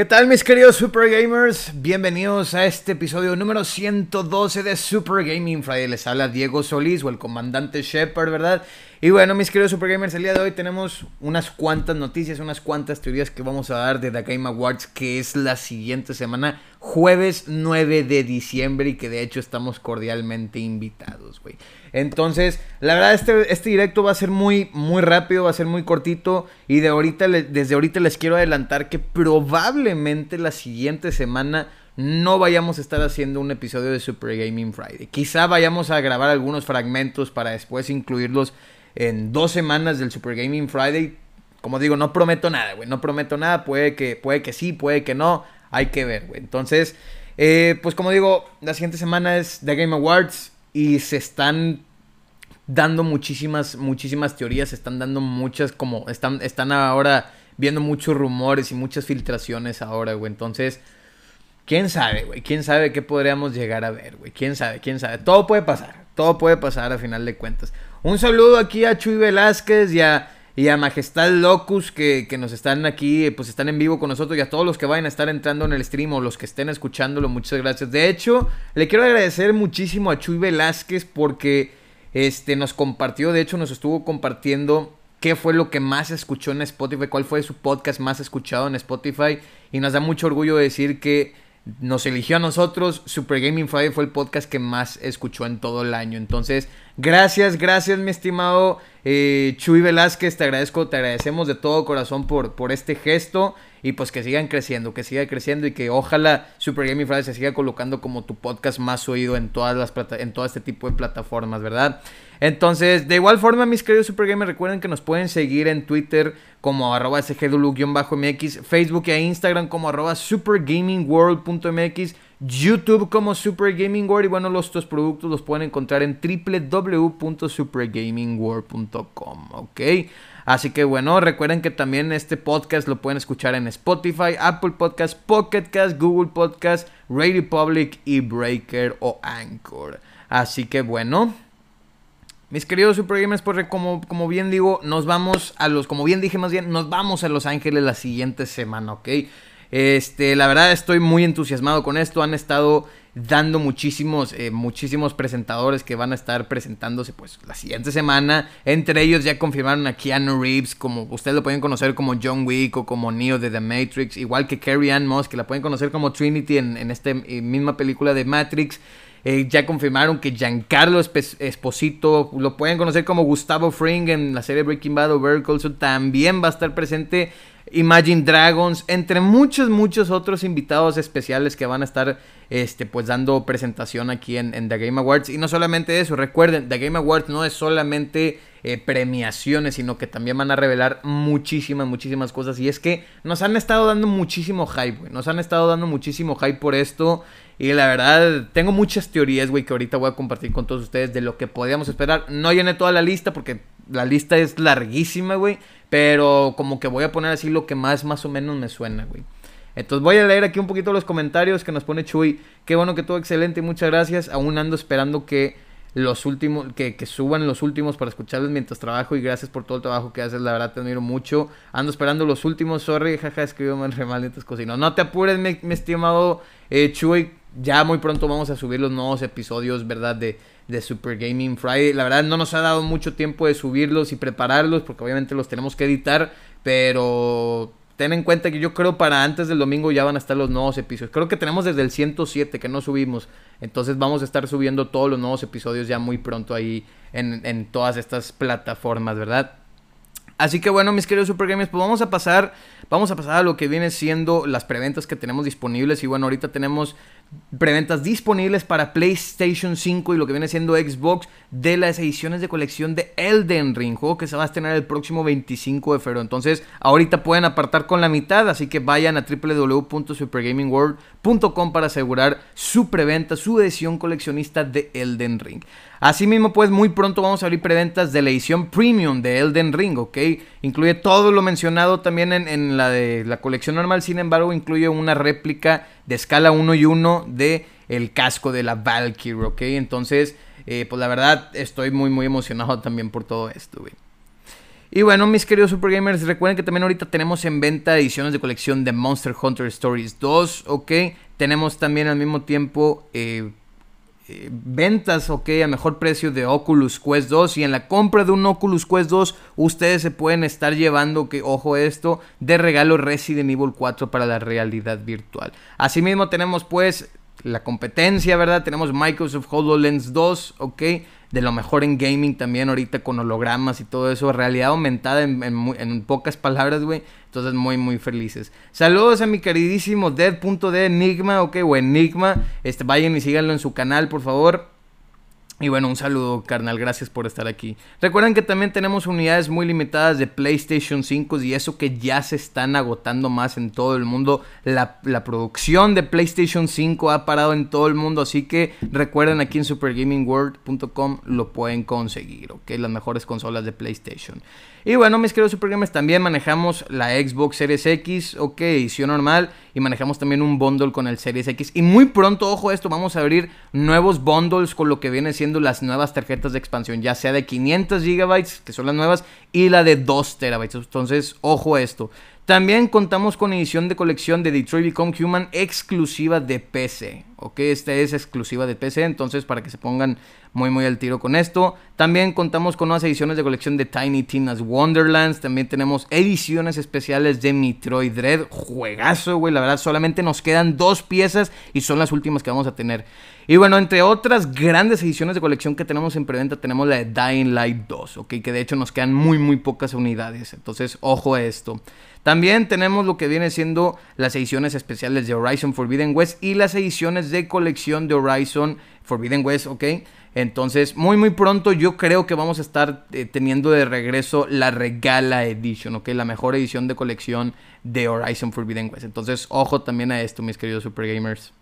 ¿Qué tal mis queridos Super Gamers? Bienvenidos a este episodio número 112 de Super Gaming Friday. Les habla Diego Solís o el comandante Shepard, ¿verdad? Y bueno, mis queridos Super Gamers, el día de hoy tenemos unas cuantas noticias, unas cuantas teorías que vamos a dar de The Game Awards, que es la siguiente semana, jueves 9 de diciembre, y que de hecho estamos cordialmente invitados, güey. Entonces, la verdad, este, este directo va a ser muy, muy rápido, va a ser muy cortito. Y de ahorita, desde ahorita les quiero adelantar que probablemente la siguiente semana no vayamos a estar haciendo un episodio de Super Gaming Friday. Quizá vayamos a grabar algunos fragmentos para después incluirlos en dos semanas del Super Gaming Friday. Como digo, no prometo nada, güey. No prometo nada. Puede que, puede que sí, puede que no. Hay que ver, güey. Entonces, eh, pues como digo, la siguiente semana es The Game Awards y se están dando muchísimas, muchísimas teorías, se están dando muchas, como están, están ahora viendo muchos rumores y muchas filtraciones ahora, güey. Entonces, quién sabe, güey, quién sabe qué podríamos llegar a ver, güey. Quién sabe, quién sabe. Todo puede pasar, todo puede pasar a final de cuentas. Un saludo aquí a Chuy Velázquez y a, y a Majestad Locus que, que, nos están aquí, pues están en vivo con nosotros y a todos los que vayan a estar entrando en el stream o los que estén escuchándolo, muchas gracias. De hecho, le quiero agradecer muchísimo a Chuy Velázquez porque este, nos compartió, de hecho nos estuvo compartiendo qué fue lo que más escuchó en Spotify, cuál fue su podcast más escuchado en Spotify. Y nos da mucho orgullo decir que nos eligió a nosotros. Super Gaming Friday fue el podcast que más escuchó en todo el año. Entonces, gracias, gracias, mi estimado eh, Chuy Velázquez. Te agradezco, te agradecemos de todo corazón por, por este gesto. Y pues que sigan creciendo, que siga creciendo y que ojalá Super Gaming Friday se siga colocando como tu podcast más oído en todas las en todo este tipo de plataformas, ¿verdad? Entonces, de igual forma, mis queridos Super Gamers, recuerden que nos pueden seguir en Twitter como arroba sgdulu-mx, Facebook e Instagram como arroba supergamingworld.mx, YouTube como Super Gaming World y bueno, los otros productos los pueden encontrar en www.supergamingworld.com, ¿ok? Así que bueno, recuerden que también este podcast lo pueden escuchar en Spotify, Apple Podcast, Pocket Cast, Google Podcast, Radio Public y Breaker o Anchor. Así que bueno, mis queridos Super Gamers, pues como, como bien digo, nos vamos a los, como bien dije más bien, nos vamos a Los Ángeles la siguiente semana, ¿ok? Este, la verdad estoy muy entusiasmado con esto. Han estado dando muchísimos, eh, muchísimos presentadores que van a estar presentándose pues la siguiente semana. Entre ellos ya confirmaron a Keanu Reeves, como ustedes lo pueden conocer como John Wick o como Neo de The Matrix, igual que Carrie Ann Moss, que la pueden conocer como Trinity en, en esta eh, misma película de Matrix. Eh, ya confirmaron que Giancarlo Esposito, lo pueden conocer como Gustavo Fring en la serie Breaking Bad o también va a estar presente Imagine Dragons, entre muchos, muchos otros invitados especiales que van a estar este, pues dando presentación aquí en, The Game Awards. Y no solamente eso, recuerden, The Game Awards no es solamente eh, premiaciones, sino que también van a revelar muchísimas, muchísimas cosas. Y es que nos han estado dando muchísimo hype, güey. Nos han estado dando muchísimo hype por esto. Y la verdad, tengo muchas teorías, güey, que ahorita voy a compartir con todos ustedes de lo que podríamos esperar. No llené toda la lista porque la lista es larguísima, güey. Pero como que voy a poner así lo que más, más o menos me suena, güey. Entonces voy a leer aquí un poquito los comentarios que nos pone Chuy. Qué bueno que todo excelente, muchas gracias. Aún ando esperando que los últimos, que, que, suban los últimos para escucharles mientras trabajo y gracias por todo el trabajo que haces, la verdad te admiro mucho. Ando esperando los últimos, sorry, jaja, escribió mal mal estas cositas. No te apures, mi, estimado eh, Chuy, ya muy pronto vamos a subir los nuevos episodios, ¿verdad? De, de Super Gaming Friday. La verdad no nos ha dado mucho tiempo de subirlos y prepararlos porque obviamente los tenemos que editar, pero ten en cuenta que yo creo para antes del domingo ya van a estar los nuevos episodios. Creo que tenemos desde el 107 que no subimos, entonces vamos a estar subiendo todos los nuevos episodios ya muy pronto ahí en, en todas estas plataformas, ¿verdad? Así que bueno, mis queridos Super Gamers, pues vamos a pasar, vamos a pasar a lo que viene siendo las preventas que tenemos disponibles. Y bueno, ahorita tenemos preventas disponibles para PlayStation 5 y lo que viene siendo Xbox de las ediciones de colección de Elden Ring, juego que se va a estrenar el próximo 25 de febrero. Entonces, ahorita pueden apartar con la mitad, así que vayan a www.supergamingworld.com para asegurar su preventa, su edición coleccionista de Elden Ring. Asimismo, pues muy pronto vamos a abrir preventas de la edición premium de Elden Ring, ¿ok? Incluye todo lo mencionado también en, la de la colección normal, sin embargo, incluye una réplica de escala 1 y 1 de el casco de la Valkyrie, ¿ok? Entonces, eh, pues la verdad estoy muy, muy emocionado también por todo esto, güey. Y bueno, mis queridos Super Gamers, recuerden que también ahorita tenemos en venta ediciones de colección de Monster Hunter Stories 2, ¿ok? Tenemos también al mismo tiempo eh, ventas, ok, a mejor precio de Oculus Quest 2. Y en la compra de un Oculus Quest 2, ustedes se pueden estar llevando, que ojo esto, de regalo Resident Evil 4 para la realidad virtual. Asimismo, tenemos pues la competencia, ¿verdad? Tenemos Microsoft HoloLens 2, ok de lo mejor en gaming también ahorita con hologramas y todo eso, realidad aumentada en, pocas palabras, güey. Entonces muy, muy felices. Saludos a mi queridísimo Dead.de Enigma, ok, o Enigma. Este, vayan y síganlo en su canal, por favor. Y bueno, un saludo, carnal. Gracias por estar aquí. Recuerden que también tenemos unidades muy limitadas de PlayStation 5 y eso que ya se están agotando más en todo el mundo. La, producción de PlayStation 5 ha parado en todo el mundo. Así que recuerden aquí en supergamingworld.com lo pueden conseguir, ¿ok? Las mejores consolas de PlayStation. Y bueno, mis queridos Supergamers, también manejamos la Xbox Series X, ok, edición normal. Y manejamos también un bundle con el Series X. Y muy pronto, ojo esto, vamos a abrir nuevos bundles con lo que viene siendo las nuevas tarjetas de expansión. Ya sea de 500 GB, que son las nuevas, y la de 2 TB. Entonces, ojo esto. También contamos con edición de colección de Detroit Become Human exclusiva de PC. Ok, esta es exclusiva de PC, entonces para que se pongan muy muy al tiro con esto. También contamos con nuevas ediciones de colección de Tiny Tina's Wonderlands. También tenemos ediciones especiales de Metroid Dread. Juegazo, güey. La verdad, solamente nos quedan dos piezas y son las últimas que vamos a tener. Y bueno, entre otras grandes ediciones de colección que tenemos en preventa, tenemos la de Dying Light 2, ok, que de hecho nos quedan muy, muy pocas unidades. Entonces, ojo a esto. También tenemos lo que viene siendo las ediciones especiales de Horizon Forbidden West y las ediciones de colección de Horizon Forbidden West, ok. Entonces, muy muy pronto yo creo que vamos a estar eh, teniendo de regreso la Regala Edition, ¿ok? La mejor edición de colección de Horizon Forbidden West. Entonces, ojo también a esto, mis queridos Super Gamers.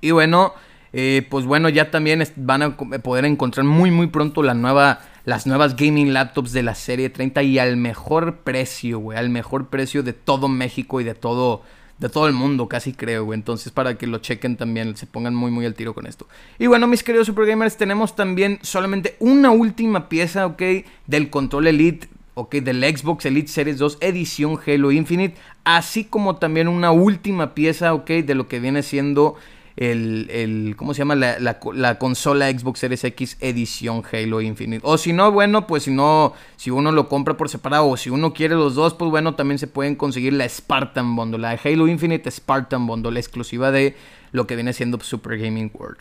Y bueno, eh, pues bueno, ya también van a poder encontrar muy muy pronto la nueva, las nuevas gaming laptops de la serie 30 y al mejor precio, güey, al mejor precio de todo México y de todo, de todo el mundo, casi creo, güey. Entonces, para que lo chequen también, se pongan muy, muy al tiro con esto. Y bueno, mis queridos Super Gamers, tenemos también solamente una última pieza, ok, del control Elite. Ok, del Xbox Elite Series 2 edición Halo Infinite, así como también una última pieza, ok, de lo que viene siendo el, ¿cómo se llama? La, consola Xbox Series X edición Halo Infinite. O si no, bueno, pues si no, si uno lo compra por separado o si uno quiere los dos, pues bueno, también se pueden conseguir la Spartan Bundle, la Halo Infinite Spartan Bundle, exclusiva de lo que viene siendo Super Gaming World.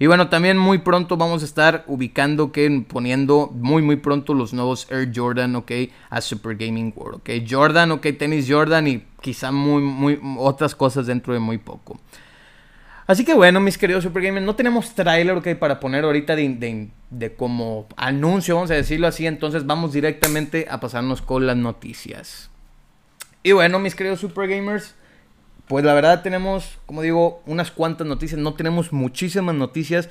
Y bueno, también muy pronto vamos a estar ubicando, que poniendo muy muy pronto los nuevos Air Jordan, ok, a Super Gaming World, ok. Jordan, ok, tenis Jordan y quizá muy, muy, otras cosas dentro de muy poco. Así que bueno, mis queridos Super Gamers, no tenemos trailer okay, para poner ahorita de, como anuncio, vamos a decirlo así. Entonces vamos directamente a pasarnos con las noticias. Y bueno, mis queridos Super Gamers, pues la verdad tenemos, como digo, unas cuantas noticias. No tenemos muchísimas noticias.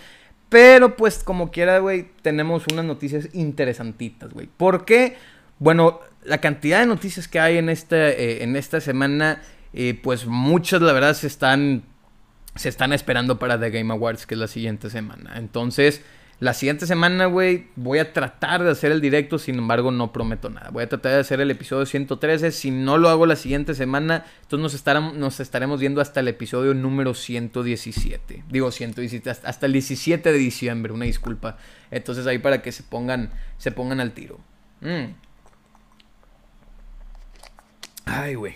Pero pues como quiera, güey, tenemos unas noticias interesantitas, güey. ¿Por qué? Bueno, la cantidad de noticias que hay en esta, eh, en esta semana, eh, pues muchas la verdad se están se están esperando para The Game Awards, que es la siguiente semana. Entonces, la siguiente semana, güey, voy a tratar de hacer el directo, sin embargo, no prometo nada. Voy a tratar de hacer el episodio 113. Si no lo hago la siguiente semana, entonces nos, estaremos, nos estaremos viendo hasta el episodio número 117. Digo 117, hasta el 17 de diciembre, una disculpa. Entonces ahí para que se pongan, se pongan al tiro. Mm. Ay, güey.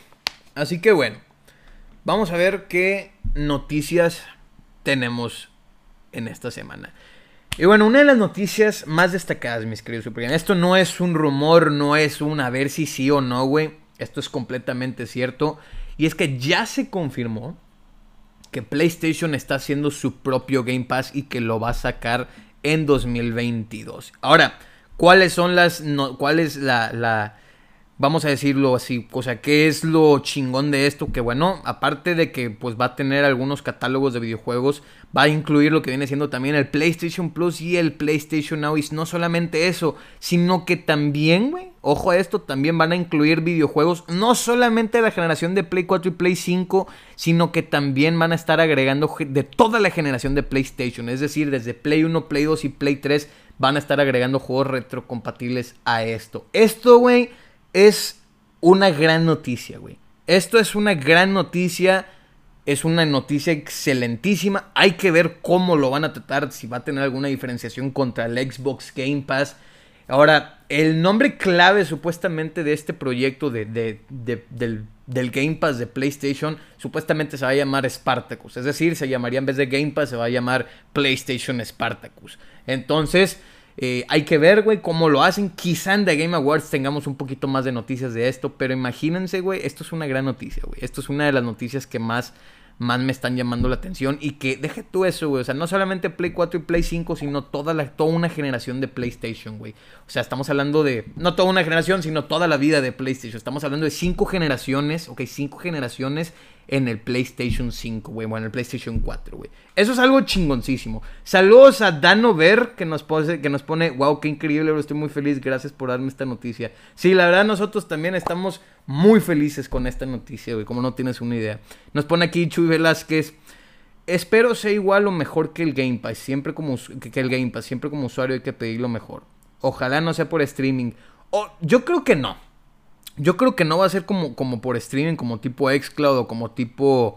Así que bueno. Vamos a ver qué noticias tenemos en esta semana. Y bueno, una de las noticias más destacadas, mis queridos Super Esto no es un rumor, no es un a ver si sí o no, güey. Esto es completamente cierto. Y es que ya se confirmó que PlayStation está haciendo su propio Game Pass y que lo va a sacar en 2022. Ahora, ¿cuáles son las... ¿Cuál es la, la vamos a decirlo así, o sea, ¿qué es lo chingón de esto? Que bueno, aparte de que pues va a tener algunos catálogos de videojuegos, va a incluir lo que viene siendo también el PlayStation Plus y el PlayStation Now. Y no solamente eso, sino que también, güey, ojo a esto, también van a incluir videojuegos, no solamente de la generación de Play 4 y Play 5, sino que también van a estar agregando de toda la generación de PlayStation, es decir, desde Play 1, Play 2 y Play 3 van a estar agregando juegos retrocompatibles a esto. Esto, güey, es una gran noticia, güey. Esto es una gran noticia. Es una noticia excelentísima. Hay que ver cómo lo van a tratar, si va a tener alguna diferenciación contra el Xbox Game Pass. Ahora, el nombre clave supuestamente de este proyecto de, del, del, Game Pass de PlayStation supuestamente se va a llamar Spartacus. Es decir, se llamaría en vez de Game Pass, se va a llamar PlayStation Spartacus. Entonces, eh, hay que ver, güey, cómo lo hacen. Quizá en The Game Awards tengamos un poquito más de noticias de esto, pero imagínense, güey, esto es una gran noticia, güey. Esto es una de las noticias que más más me están llamando la atención. Y que deje tú eso, güey. O sea, no solamente Play 4 y Play 5, sino toda, la, toda una generación de PlayStation, güey. O sea, estamos hablando de. No toda una generación, sino toda la vida de PlayStation. Estamos hablando de cinco generaciones, ok, cinco generaciones en el PlayStation 5, güey, bueno, en el PlayStation 4, güey. Eso es algo chingoncísimo. Saludos a Dano Ver, que nos, pone, que nos pone, wow, qué increíble, estoy muy feliz, gracias por darme esta noticia. Sí, la verdad nosotros también estamos muy felices con esta noticia, güey, como no tienes una idea. Nos pone aquí Chuy Velázquez, espero sea igual o mejor que el Game Pass, siempre como, que el Game Pass, siempre como usuario hay que pedir lo mejor. Ojalá no sea por streaming. O, yo creo que no. Yo creo que no va a ser como, como por streaming, como tipo Xcloud o como tipo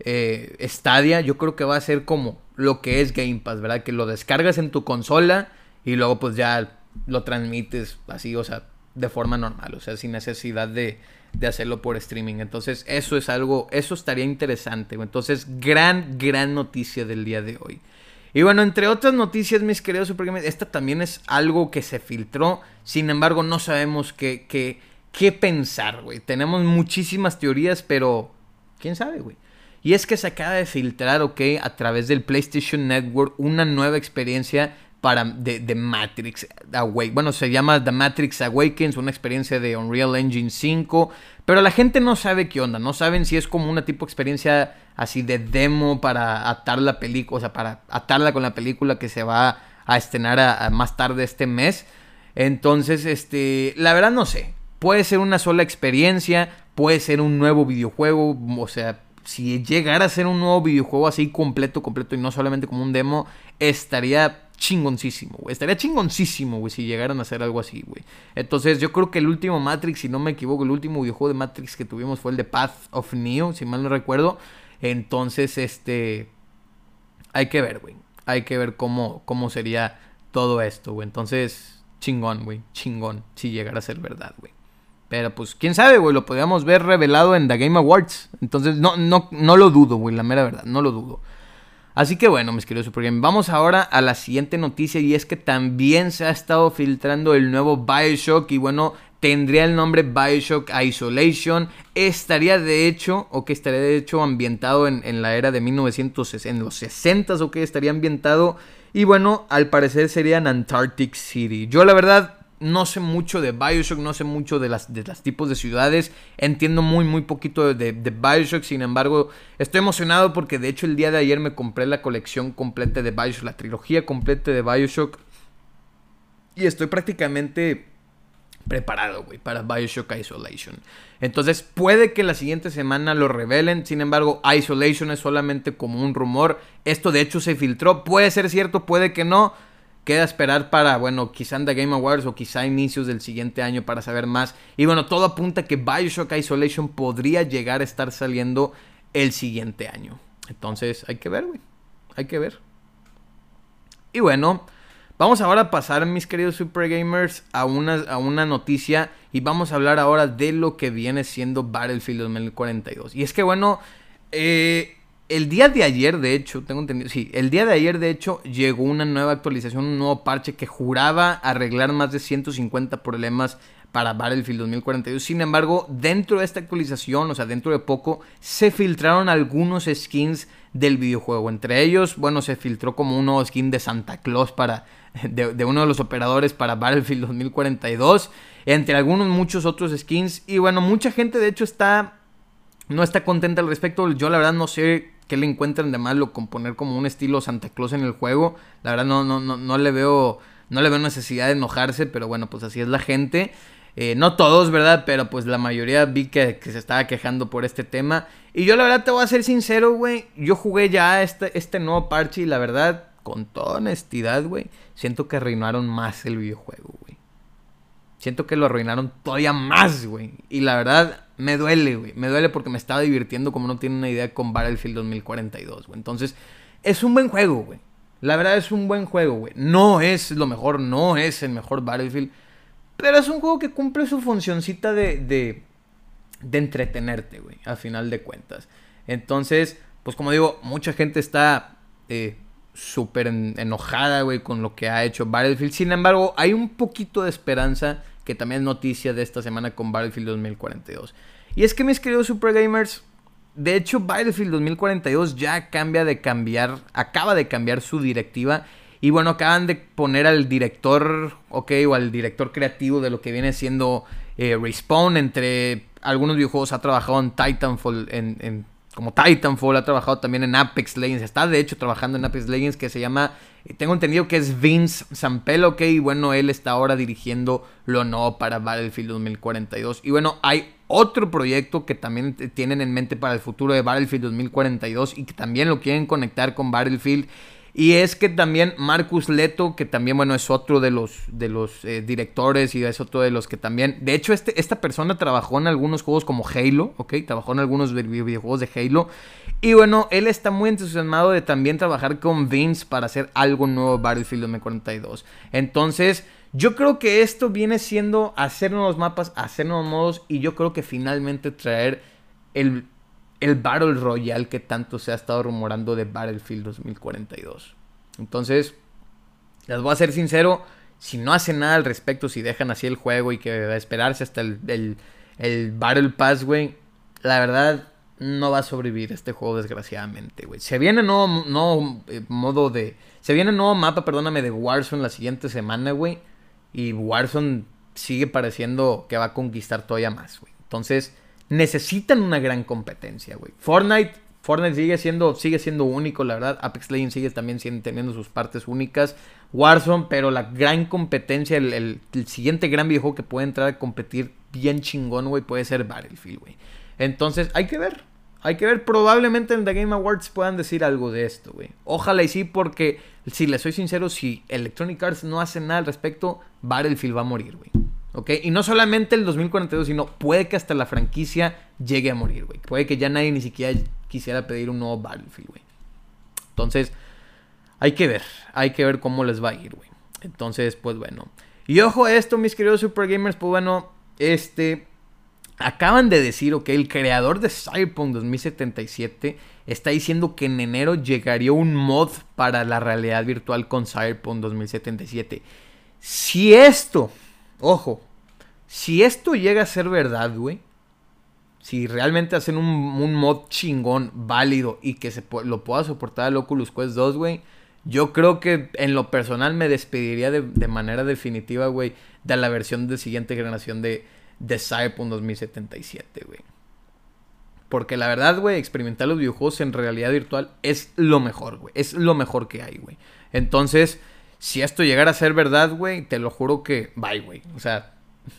eh, Stadia. Yo creo que va a ser como lo que es Game Pass, ¿verdad? Que lo descargas en tu consola y luego pues ya lo transmites así, o sea, de forma normal, o sea, sin necesidad de, de hacerlo por streaming. Entonces, eso es algo, eso estaría interesante. Entonces, gran, gran noticia del día de hoy. Y bueno, entre otras noticias, mis queridos Super esta también es algo que se filtró. Sin embargo, no sabemos qué, qué, qué pensar, güey. Tenemos muchísimas teorías, pero quién sabe, güey. Y es que se acaba de filtrar, ok, a través del PlayStation Network una nueva experiencia para de, Matrix Awakens. Bueno, se llama The Matrix Awakens, una experiencia de Unreal Engine 5. Pero la gente no sabe qué onda, no saben si es como una tipo experiencia así de demo para atar la película, o sea, para atarla con la película que se va a estrenar más tarde este mes. Entonces, este, la verdad no sé. Puede ser una sola experiencia, puede ser un nuevo videojuego, o sea, si llegara a ser un nuevo videojuego así completo, completo y no solamente como un demo, estaría chingoncísimo, güey. Estaría chingoncísimo, güey, si llegaran a hacer algo así, güey. Entonces, yo creo que el último Matrix, si no me equivoco, el último videojuego de Matrix que tuvimos fue el de Path of Neo, si mal no recuerdo. Entonces, este. Hay que ver, güey. Hay que ver cómo, cómo sería todo esto, güey. Entonces, chingón, güey. Chingón, si llegara a ser verdad, güey. Pero pues, quién sabe, güey, lo podríamos ver revelado en The Game Awards. Entonces, no, no, no lo dudo, güey, la mera verdad, no lo dudo. Así que bueno, mis queridos Super vamos ahora a la siguiente noticia y es que también se ha estado filtrando el nuevo Bioshock y bueno, tendría el nombre Bioshock Isolation. Estaría de hecho, o que estaría de hecho ambientado en, en la era de 1960, en los 60 o que estaría ambientado. Y bueno, al parecer sería en Antarctic City. Yo la verdad no sé mucho de Bioshock, no sé mucho de las, de los tipos de ciudades, entiendo muy, muy poquito de, de, Bioshock, sin embargo, estoy emocionado porque de hecho el día de ayer me compré la colección completa de Bioshock, la trilogía completa de Bioshock, y estoy prácticamente preparado, güey, para Bioshock Isolation. Entonces, puede que la siguiente semana lo revelen, sin embargo, Isolation es solamente como un rumor, esto de hecho se filtró, puede ser cierto, puede que no, Queda esperar para, bueno, quizá en The Game Awards o quizá inicios del siguiente año para saber más. Y bueno, todo apunta que Bioshock Isolation podría llegar a estar saliendo el siguiente año. Entonces, hay que ver, güey. Hay que ver. Y bueno, vamos ahora a pasar, mis queridos Super Gamers, a una, a una noticia. Y vamos a hablar ahora de lo que viene siendo Battlefield 2042. Y es que, bueno, eh, el día de ayer, de hecho, tengo entendido, sí, el día de ayer, de hecho, llegó una nueva actualización, un nuevo parche que juraba arreglar más de 150 problemas para Battlefield 2042. Sin embargo, dentro de esta actualización, o sea, dentro de poco, se filtraron algunos skins del videojuego. Entre ellos, bueno, se filtró como un nuevo skin de Santa Claus para, de, de uno de los operadores para Battlefield 2042. Entre algunos, muchos otros skins. Y bueno, mucha gente, de hecho, está no está contenta al respecto. Yo la verdad no sé qué le encuentran de malo con poner como un estilo Santa Claus en el juego. La verdad no, no, no, no le veo. No le veo necesidad de enojarse, pero bueno, pues así es la gente. Eh, no todos, ¿verdad? Pero pues la mayoría vi que, se estaba quejando por este tema. Y yo la verdad te voy a ser sincero, güey. Yo jugué ya este, este nuevo parche y la verdad con toda honestidad, güey, siento que arruinaron más el videojuego, güey. Siento que lo arruinaron todavía más, güey. Y la verdad, me duele, güey. Me duele porque me estaba divirtiendo como no tiene una idea con Battlefield 2042, güey. Entonces, es un buen juego, güey. La verdad es un buen juego, güey. No es lo mejor, no es el mejor Battlefield. Pero es un juego que cumple su funcioncita de, de, de entretenerte, güey. Al final de cuentas. Entonces, pues como digo, mucha gente está eh, súper enojada, güey, con lo que ha hecho Battlefield. Sin embargo, hay un poquito de esperanza que también es noticia de esta semana con Battlefield 2042. Y es que mis queridos Super Gamers, de hecho Battlefield 2042 ya cambia de cambiar, acaba de cambiar su directiva. Y bueno, acaban de poner al director, ok, o al director creativo de lo que viene siendo eh, Respawn. Entre algunos videojuegos ha trabajado en Titanfall, en como Titanfall, ha trabajado también en Apex Legends, está de hecho trabajando en Apex Legends que se llama, eh, tengo entendido que es Vince Zampel, ok, y bueno, él está ahora dirigiendo lo no para Battlefield 2042. Y bueno, hay otro proyecto que también tienen en mente para el futuro de Battlefield 2042 y que también lo quieren conectar con Battlefield y es que también Marcus Leto, que también, bueno, es otro de los, de los eh, directores y es otro de los que también... De hecho, este, esta persona trabajó en algunos juegos como Halo, ¿ok? Trabajó en algunos videojuegos de Halo. Y bueno, él está muy entusiasmado de también trabajar con Vince para hacer algo nuevo Battlefield 2042. Entonces, yo creo que esto viene siendo hacer nuevos mapas, hacer nuevos modos y yo creo que finalmente traer el el Battle Royale que tanto se ha estado rumorando de Battlefield 2042. Entonces, les voy a ser sincero, si no hacen nada al respecto, si dejan así el juego y que esperarse hasta el, el, Battle Pass, güey, la verdad no va a sobrevivir este juego desgraciadamente, güey. Se viene nuevo, nuevo eh, modo de... Se viene nuevo mapa, perdóname, de Warzone la siguiente semana, güey. Y Warzone sigue pareciendo que va a conquistar todavía más, güey. Entonces, necesitan una gran competencia, güey. Fortnite, Fortnite sigue siendo, sigue siendo único, la verdad. Apex Legends sigue también teniendo sus partes únicas. Warzone, pero la gran competencia, el, siguiente gran videojuego que puede entrar a competir bien chingón, güey, puede ser Battlefield, güey. Entonces, hay que ver. Hay que ver, probablemente en The Game Awards puedan decir algo de esto, güey. Ojalá y sí, porque si les soy sincero, si Electronic Arts no hace nada al respecto, Battlefield va a morir, güey. ¿Ok? Y no solamente el 2042, sino puede que hasta la franquicia llegue a morir, güey. Puede que ya nadie ni siquiera quisiera pedir un nuevo Battlefield, güey. Entonces, hay que ver. Hay que ver cómo les va a ir, güey. Entonces, pues bueno. Y ojo esto, mis queridos Super Gamers. Pues bueno, este. Acaban de decir, ok, el creador de Cyberpunk 2077 está diciendo que en enero llegaría un mod para la realidad virtual con Cyberpunk 2077. Si esto Ojo, si esto llega a ser verdad, güey. Si realmente hacen un, mod chingón, válido y que se lo pueda soportar el Oculus Quest 2, güey. Yo creo que en lo personal me despediría de, manera definitiva, güey, de la versión de siguiente generación de, de Cyberpunk 2077, güey. Porque la verdad, güey, experimentar los videojuegos en realidad virtual es lo mejor, güey. Es lo mejor que hay, güey. Entonces, si esto llegara a ser verdad, güey, te lo juro que bye, güey. O sea,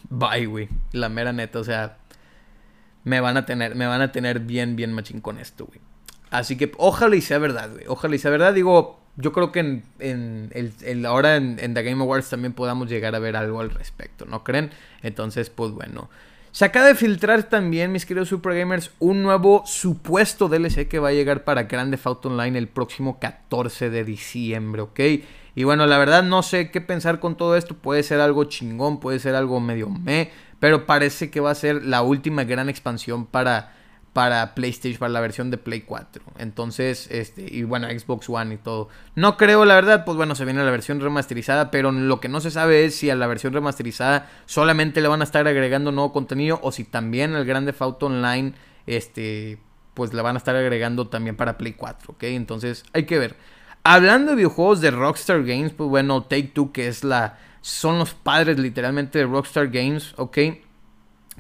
bye, güey. La mera neta, o sea, me van a tener, me van a tener bien, bien machín con esto, güey. Así que ojalá y sea verdad, güey. Ojalá y sea verdad. Digo, yo creo que en, en el, ahora en, en, The Game Awards también podamos llegar a ver algo al respecto, ¿no creen? Entonces, pues bueno. Se acaba de filtrar también, mis queridos Super Gamers, un nuevo supuesto DLC que va a llegar para Grande Auto Online el próximo 14 de diciembre, ¿ok? Y bueno, la verdad no sé qué pensar con todo esto. Puede ser algo chingón, puede ser algo medio me. Pero parece que va a ser la última gran expansión para, para PlayStation, para la versión de Play 4. Entonces, este, y bueno, Xbox One y todo. No creo, la verdad, pues bueno, se viene la versión remasterizada. Pero lo que no se sabe es si a la versión remasterizada solamente le van a estar agregando nuevo contenido. O si también el Grande Auto Online, este, pues le van a estar agregando también para Play 4. ¿Ok? Entonces, hay que ver. Hablando de videojuegos de Rockstar Games, pues bueno, Take Two, que es la. Son los padres literalmente de Rockstar Games, ¿ok?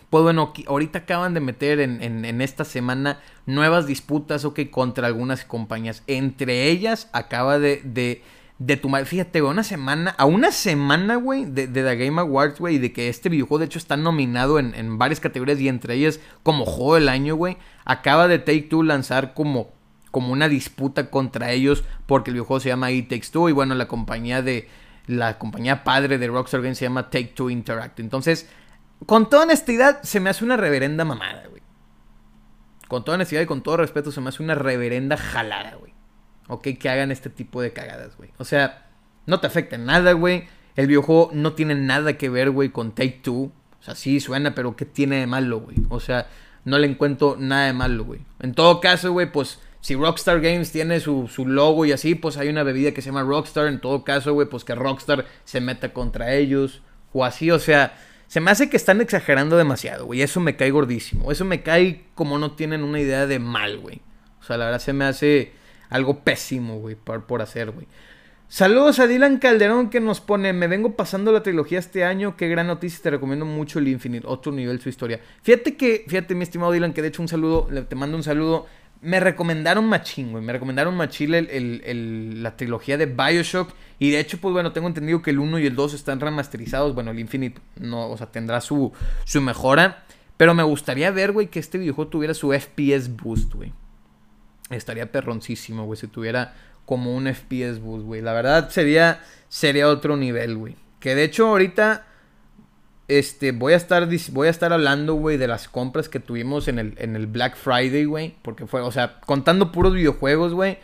Pues bueno, ahorita acaban de meter en, esta semana nuevas disputas, ok, contra algunas compañías. Entre ellas acaba de, de, de tomar, fíjate, güey, una semana, a una semana, güey, de, de, The Game Awards, güey, y de que este videojuego de hecho está nominado en, en varias categorías y entre ellas como juego del año, güey. Acaba de Take Two lanzar como como una disputa contra ellos porque el videojuego se llama It Takes Two y bueno, la compañía de la compañía padre de Rockstar Games se llama Take Two Interact. Entonces, con toda honestidad, se me hace una reverenda mamada, güey. Con toda honestidad y con todo respeto, se me hace una reverenda jalada, güey. Ok, que hagan este tipo de cagadas, güey. O sea, no te afecta en nada, güey. El videojuego no tiene nada que ver, güey, con Take Two. O sea, sí suena, pero ¿qué tiene de malo, güey? O sea, no le encuentro nada de malo, güey. En todo caso, güey, pues si Rockstar Games tiene su, su, logo y así, pues hay una bebida que se llama Rockstar. En todo caso, güey, pues que Rockstar se meta contra ellos. O así, o sea, se me hace que están exagerando demasiado, güey. Eso me cae gordísimo. Eso me cae como no tienen una idea de mal, güey. O sea, la verdad se me hace algo pésimo, güey, por, por hacer, güey. Saludos a Dylan Calderón que nos pone, me vengo pasando la trilogía este año, qué gran noticia, te recomiendo mucho el Infinite, otro nivel su historia. Fíjate que, fíjate mi estimado Dylan, que de hecho un saludo, te mando un saludo. Me recomendaron machín, güey, me recomendaron machín el, el, la trilogía de Bioshock. Y de hecho, pues bueno, tengo entendido que el 1 y el 2 están remasterizados. Bueno, el Infinite no, o sea, tendrá su, su mejora. Pero me gustaría ver, güey, que este videojuego tuviera su FPS boost, güey. Estaría perroncísimo, güey, si tuviera como un FPS boost, güey. La verdad sería, sería otro nivel, güey. Que de hecho ahorita este, voy a estar, voy a estar hablando, güey, de las compras que tuvimos en el, en el Black Friday, güey. Porque fue, o sea, contando puros videojuegos, güey.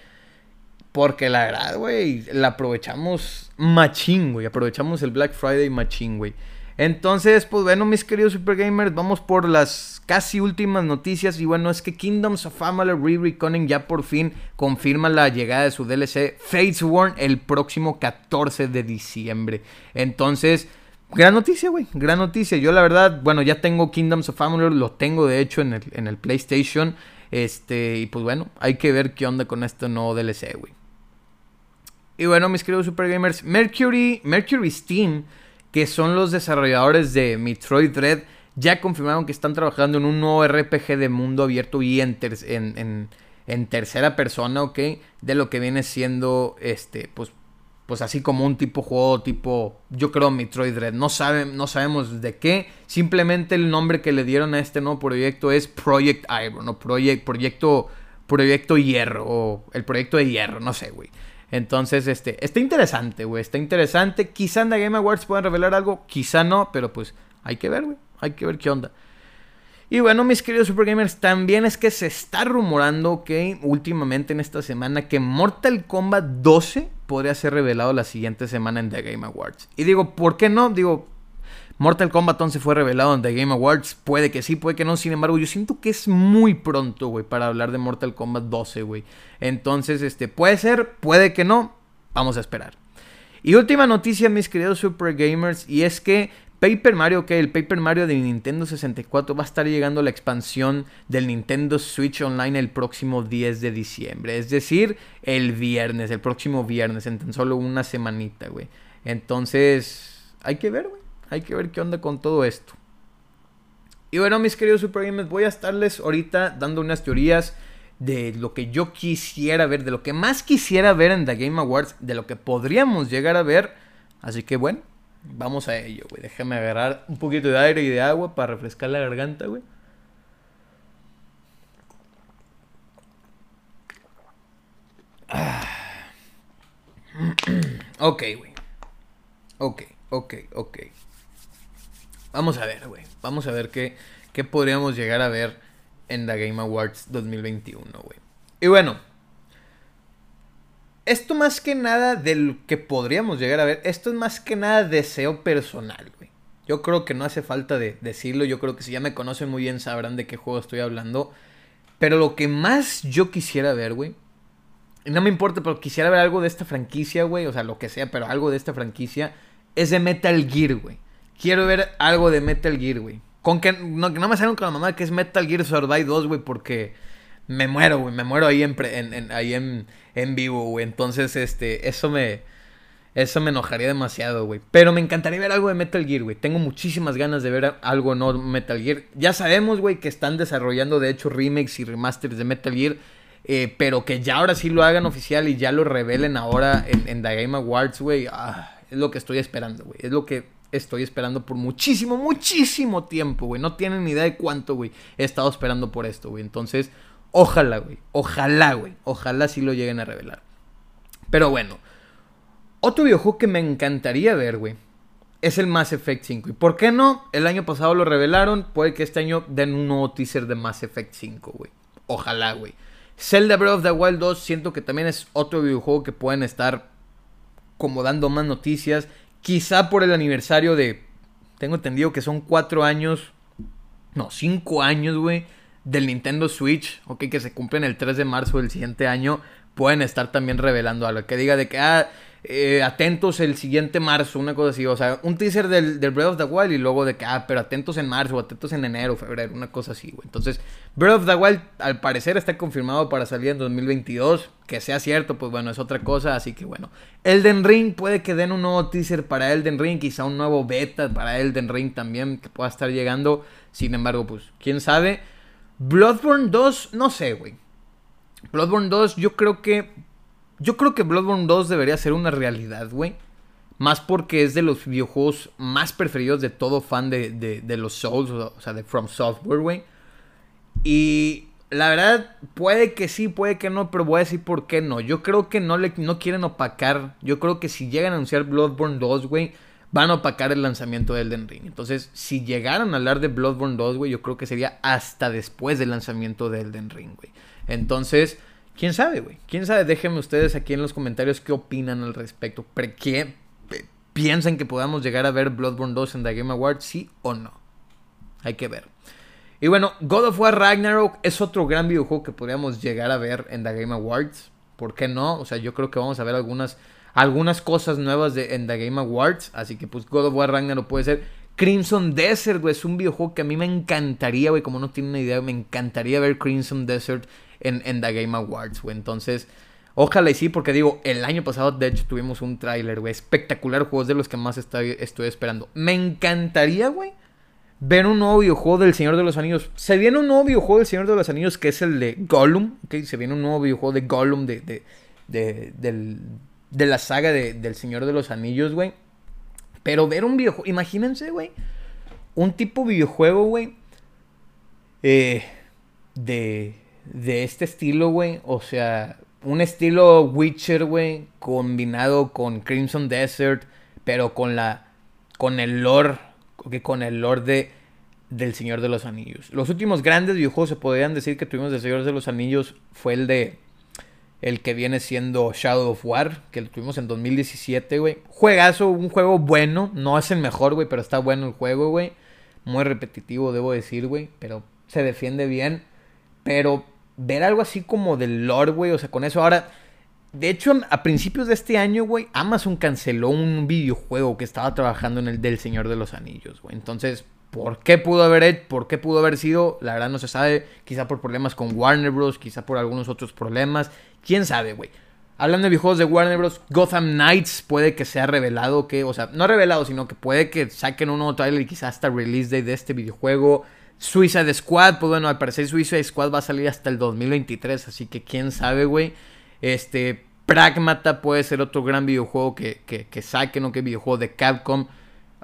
Porque la verdad, güey, la aprovechamos machín, güey. Aprovechamos el Black Friday machín, güey. Entonces, pues bueno, mis queridos Super Gamers, vamos por las casi últimas noticias. Y bueno, es que Kingdoms of Amalur Re-Reconning ya por fin confirma la llegada de su DLC Fatesworn el próximo 14 de diciembre. Entonces, gran noticia, güey. Gran noticia. Yo la verdad, bueno, ya tengo Kingdoms of Amalur, lo tengo de hecho en el, en el PlayStation. Este, y pues bueno, hay que ver qué onda con este nuevo DLC, güey. Y bueno, mis queridos Super Gamers, Mercury, Mercury Steam que son los desarrolladores de Metroid Dread, ya confirmaron que están trabajando en un nuevo RPG de mundo abierto y en, en, tercera persona, ¿ok? De lo que viene siendo, este, pues, pues así como un tipo juego tipo, yo creo Metroid Dread. No, no sabemos de qué, simplemente el nombre que le dieron a este nuevo proyecto es Project Iron, o Proyecto, Proyecto Hierro, o el Proyecto de Hierro, no sé, güey. Entonces, este, está interesante, güey. Está interesante. Quizá en Game Awards puedan revelar algo, quizá no, pero pues hay que ver, güey. Hay que ver qué onda. Y bueno, mis queridos Super Gamers, también es que se está rumorando que últimamente en esta semana que Mortal Kombat 12 podría ser revelado la siguiente semana en The Game Awards. Y digo, ¿por qué no? Digo, Mortal Kombat 11 fue revelado en The Game Awards. Puede que sí, puede que no. Sin embargo, yo siento que es muy pronto, güey, para hablar de Mortal Kombat 12, güey. Entonces, este, puede ser, puede que no. Vamos a esperar. Y última noticia, mis queridos Super Gamers, y es que Paper Mario, que el Paper Mario de Nintendo 64 va a estar llegando a la expansión del Nintendo Switch Online el próximo 10 de diciembre. Es decir, el viernes, el próximo viernes, en tan solo una semanita, güey. Entonces, hay que ver, güey. Hay que ver qué onda con todo esto. Y bueno, mis queridos Super Gamers, voy a estarles ahorita dando unas teorías de lo que yo quisiera ver, de lo que más quisiera ver en The Game Awards, de lo que podríamos llegar a ver. Así que bueno, vamos a ello, güey. Déjame agarrar un poquito de aire y de agua para refrescar la garganta, güey. Ah. Ok, güey. Ok, ok, ok. Vamos a ver, güey. Vamos a ver qué, qué podríamos llegar a ver en The Game Awards 2021, güey. Y bueno, esto más que nada del que podríamos llegar a ver, esto es más que nada deseo personal, güey. Yo creo que no hace falta de decirlo, yo creo que si ya me conocen muy bien sabrán de qué juego estoy hablando. Pero lo que más yo quisiera ver, güey, no me importa, pero quisiera ver algo de esta franquicia, güey, o sea, lo que sea, pero algo de esta franquicia, es de Metal Gear, güey. Quiero ver algo de Metal Gear, güey. Con que no, no me salgan con la mamá que es Metal Gear Survive 2, güey, porque me muero, güey. Me muero ahí en, en, ahí en, en vivo, güey. Entonces, este, eso me... Eso me enojaría demasiado, güey. Pero me encantaría ver algo de Metal Gear, güey. Tengo muchísimas ganas de ver algo no Metal Gear. Ya sabemos, güey, que están desarrollando, de hecho, remakes y remasters de Metal Gear. Eh, pero que ya ahora sí lo hagan oficial y ya lo revelen ahora en, en The Game Awards, güey. Ah, es lo que estoy esperando, güey. Es lo que estoy esperando por muchísimo, muchísimo tiempo, güey. No tienen ni idea de cuánto, güey. He estado esperando por esto, güey. Entonces, Ojalá, güey. Ojalá, güey. Ojalá sí lo lleguen a revelar. Pero bueno. Otro videojuego que me encantaría ver, güey. Es el Mass Effect 5. ¿Y por qué no? El año pasado lo revelaron. Puede que este año den un nuevo teaser de Mass Effect 5, güey. Ojalá, güey. Zelda Breath of the Wild 2 siento que también es otro videojuego que pueden estar como dando más noticias. Quizá por el aniversario de... Tengo entendido que son cuatro años. No, cinco años, güey. Del Nintendo Switch. Ok, que se cumplen el 3 de marzo del siguiente año. Pueden estar también revelando algo. Que diga de que... Ah, eh, atentos el siguiente marzo, una cosa así. O sea, un teaser del, Breath of the Wild y luego de que, ah, pero atentos en marzo, atentos en enero, febrero, una cosa así, güey. Entonces, Breath of the Wild al parecer está confirmado para salir en 2022. Que sea cierto, pues bueno, es otra cosa. Así que bueno, Elden Ring puede que den un nuevo teaser para Elden Ring, quizá un nuevo beta para Elden Ring también que pueda estar llegando. Sin embargo, pues, quién sabe. Bloodborne 2, no sé, güey. Bloodborne 2, yo creo que yo creo que Bloodborne 2 debería ser una realidad, güey. Más porque es de los videojuegos más preferidos de todo fan de, los Souls, o sea, de From Software, güey. Y la verdad, puede que sí, puede que no, pero voy a decir por qué no. Yo creo que no, le, no quieren opacar. Yo creo que si llegan a anunciar Bloodborne 2, güey, van a opacar el lanzamiento de Elden Ring. Entonces, si llegaran a hablar de Bloodborne 2, güey, yo creo que sería hasta después del lanzamiento de Elden Ring, güey. Entonces, ¿Quién sabe, güey? ¿Quién sabe? Déjenme ustedes aquí en los comentarios qué opinan al respecto. ¿Qué piensan que podamos llegar a ver Bloodborne 2 en The Game Awards? ¿Sí o no? Hay que ver. Y bueno, God of War Ragnarok es otro gran videojuego que podríamos llegar a ver en The Game Awards. ¿Por qué no? O sea, yo creo que vamos a ver algunas, algunas cosas nuevas de, en The Game Awards. Así que pues God of War Ragnarok puede ser. Crimson Desert, güey, es un videojuego que a mí me encantaría, güey, como no tiene una idea, me encantaría ver Crimson Desert en, en The Game Awards, güey. Entonces, ojalá y sí, porque digo, el año pasado, de hecho, tuvimos un tráiler, güey. Espectacular, juegos de los que más estoy, estoy esperando. Me encantaría, güey, ver un nuevo videojuego del Señor de los Anillos. Se viene un nuevo videojuego del Señor de los Anillos que es el de Gollum. Se viene un nuevo videojuego de Gollum de, de, de, del, de la saga del Señor de los Anillos, güey. Pero ver un videojuego, imagínense, güey, un tipo videojuego, güey, eh, de de este estilo, güey. O sea, un estilo Witcher, güey, combinado con Crimson Desert, pero con la con el lore, con el lore de del Señor de los Anillos. Los últimos grandes videojuegos se podrían decir que tuvimos del Señor de los Anillos fue el de el que viene siendo Shadow of War, que lo tuvimos en 2017, güey. Juegazo, un juego bueno, no es el mejor, güey, pero está bueno el juego, güey. Muy repetitivo, debo decir, güey, pero se defiende bien. Pero ver algo así como del lore, güey, o sea, con eso ahora... De hecho, a principios de este año, güey, Amazon canceló un videojuego que estaba trabajando en el del Señor de los Anillos, güey. Entonces, ¿por qué pudo haber, por qué pudo haber sido? La verdad no se sabe. Quizá por problemas con Warner Bros., quizá por algunos otros problemas. ¿Quién sabe, güey? Hablando de videojuegos de Warner Bros., Gotham Knights puede que sea revelado que, o sea, no revelado, sino que puede que saquen un nuevo trailer y quizá hasta release day de este videojuego. Suicide Squad, pues bueno, al parecer Suicide Squad va a salir hasta el 2023, así que quién sabe, güey. Este, Pragmata puede ser otro gran videojuego que, que, que saquen, ¿no? Que videojuego de Capcom.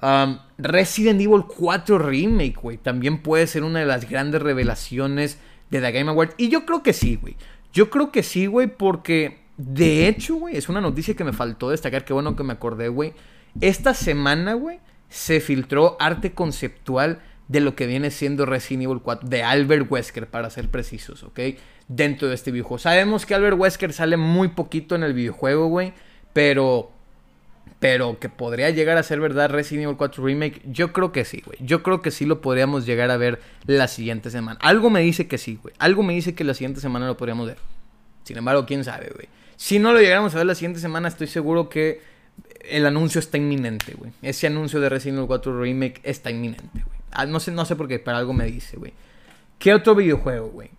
Um, Resident Evil 4 Remake, güey, también puede ser una de las grandes revelaciones de The Game Awards. Y yo creo que sí, güey. Yo creo que sí, güey, porque de hecho, güey, es una noticia que me faltó destacar, que bueno que me acordé, güey. Esta semana, güey, se filtró arte conceptual de lo que viene siendo Resident Evil 4, de Albert Wesker, para ser precisos, ¿ok? Dentro de este videojuego. Sabemos que Albert Wesker sale muy poquito en el videojuego, güey, pero... Pero que podría llegar a ser verdad Resident Evil 4 Remake, yo creo que sí, güey. Yo creo que sí lo podríamos llegar a ver la siguiente semana. Algo me dice que sí, güey. Algo me dice que la siguiente semana lo podríamos ver. Sin embargo, quién sabe, güey. Si no lo llegáramos a ver la siguiente semana, estoy seguro que el anuncio está inminente, güey. Ese anuncio de Resident Evil 4 Remake está inminente, güey. Ah, no sé, no sé por qué, pero algo me dice, güey. ¿Qué otro videojuego, güey?